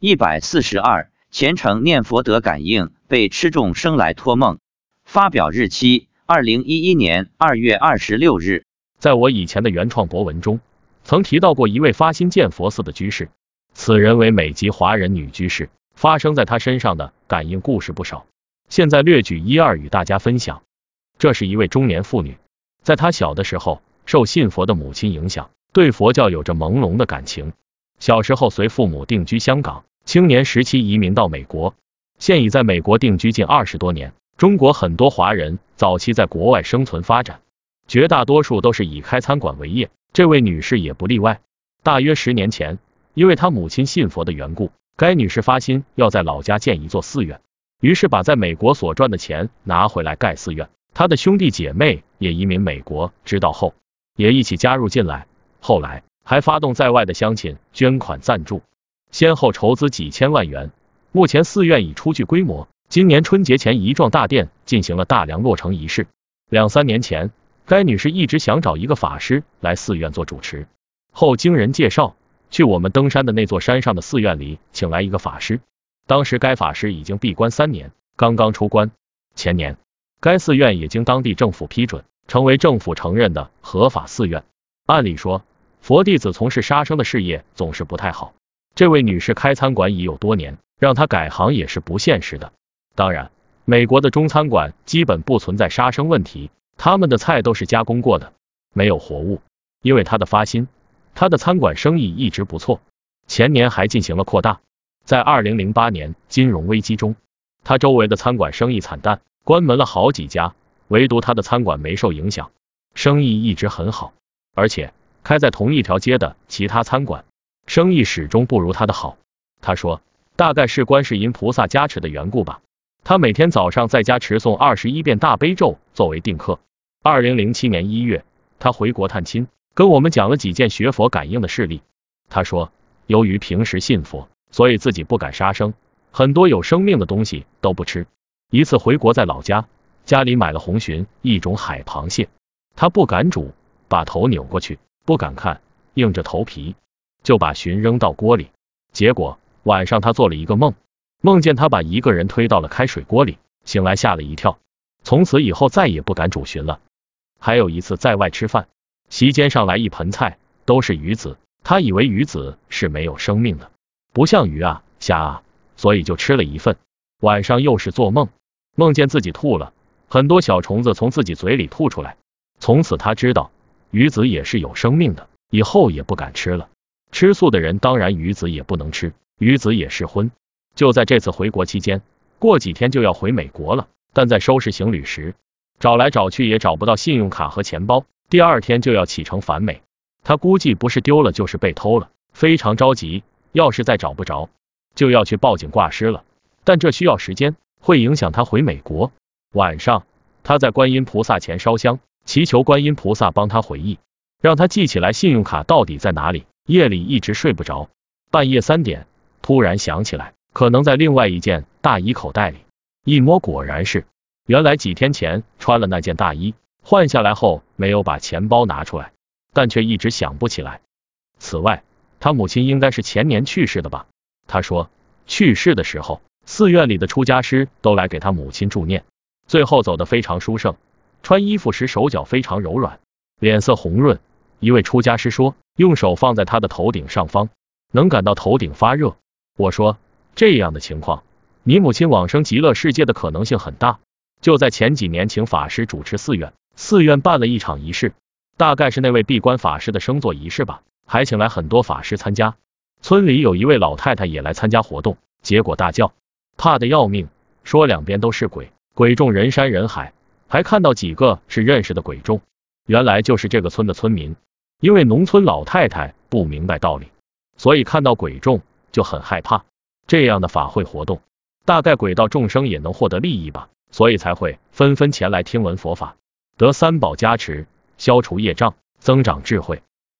一百四十二，虔诚念佛得感应，被吃众生来托梦。发表日期：二零一一年二月二十六日。在我以前的原创博文中，曾提到过一位发心建佛寺的居士，此人为美籍华人女居士，发生在她身上的感应故事不少。现在略举一二与大家分享。这是一位中年妇女，在她小的时候，受信佛的母亲影响，对佛教有着朦胧的感情。小时候随父母定居香港。青年时期移民到美国，现已在美国定居近二十多年。中国很多华人早期在国外生存发展，绝大多数都是以开餐馆为业，这位女士也不例外。大约十年前，因为她母亲信佛的缘故，该女士发心要在老家建一座寺院，于是把在美国所赚的钱拿回来盖寺院。她的兄弟姐妹也移民美国，知道后也一起加入进来，后来还发动在外的乡亲捐款赞助。先后筹资几千万元，目前寺院已初具规模。今年春节前，一幢大殿进行了大梁落成仪式。两三年前，该女士一直想找一个法师来寺院做主持，后经人介绍，去我们登山的那座山上的寺院里请来一个法师。当时该法师已经闭关三年，刚刚出关。前年，该寺院也经当地政府批准，成为政府承认的合法寺院。按理说，佛弟子从事杀生的事业总是不太好。这位女士开餐馆已有多年，让她改行也是不现实的。当然，美国的中餐馆基本不存在杀生问题，他们的菜都是加工过的，没有活物。因为她的发心，她的餐馆生意一直不错，前年还进行了扩大。在二零零八年金融危机中，她周围的餐馆生意惨淡，关门了好几家，唯独她的餐馆没受影响，生意一直很好，而且开在同一条街的其他餐馆。生意始终不如他的好。他说，大概是观世音菩萨加持的缘故吧。他每天早上在家持诵二十一遍大悲咒作为定课。二零零七年一月，他回国探亲，跟我们讲了几件学佛感应的事例。他说，由于平时信佛，所以自己不敢杀生，很多有生命的东西都不吃。一次回国在老家，家里买了红鲟，一种海螃蟹，他不敢煮，把头扭过去，不敢看，硬着头皮。就把鲟扔到锅里，结果晚上他做了一个梦，梦见他把一个人推到了开水锅里，醒来吓了一跳，从此以后再也不敢煮鲟了。还有一次在外吃饭，席间上来一盆菜，都是鱼子，他以为鱼子是没有生命的，不像鱼啊虾啊，所以就吃了一份。晚上又是做梦，梦见自己吐了，很多小虫子从自己嘴里吐出来，从此他知道鱼子也是有生命的，以后也不敢吃了。吃素的人当然鱼子也不能吃，鱼子也是荤。就在这次回国期间，过几天就要回美国了，但在收拾行李时，找来找去也找不到信用卡和钱包。第二天就要启程返美，他估计不是丢了就是被偷了，非常着急。要是再找不着，就要去报警挂失了。但这需要时间，会影响他回美国。晚上，他在观音菩萨前烧香，祈求观音菩萨帮他回忆，让他记起来信用卡到底在哪里。夜里一直睡不着，半夜三点突然想起来，可能在另外一件大衣口袋里，一摸果然是，原来几天前穿了那件大衣，换下来后没有把钱包拿出来，但却一直想不起来。此外，他母亲应该是前年去世的吧？他说去世的时候，寺院里的出家师都来给他母亲助念，最后走得非常殊胜，穿衣服时手脚非常柔软，脸色红润。一位出家师说。用手放在他的头顶上方，能感到头顶发热。我说这样的情况，你母亲往生极乐世界的可能性很大。就在前几年，请法师主持寺院，寺院办了一场仪式，大概是那位闭关法师的升座仪式吧，还请来很多法师参加。村里有一位老太太也来参加活动，结果大叫，怕的要命，说两边都是鬼，鬼众人山人海，还看到几个是认识的鬼众，原来就是这个村的村民。因为农村老太太不明白道理，所以看到鬼众就很害怕。这样的法会活动，大概鬼道众生也能获得利益吧，所以才会纷纷前来听闻佛法，得三宝加持，消除业障，增长智慧。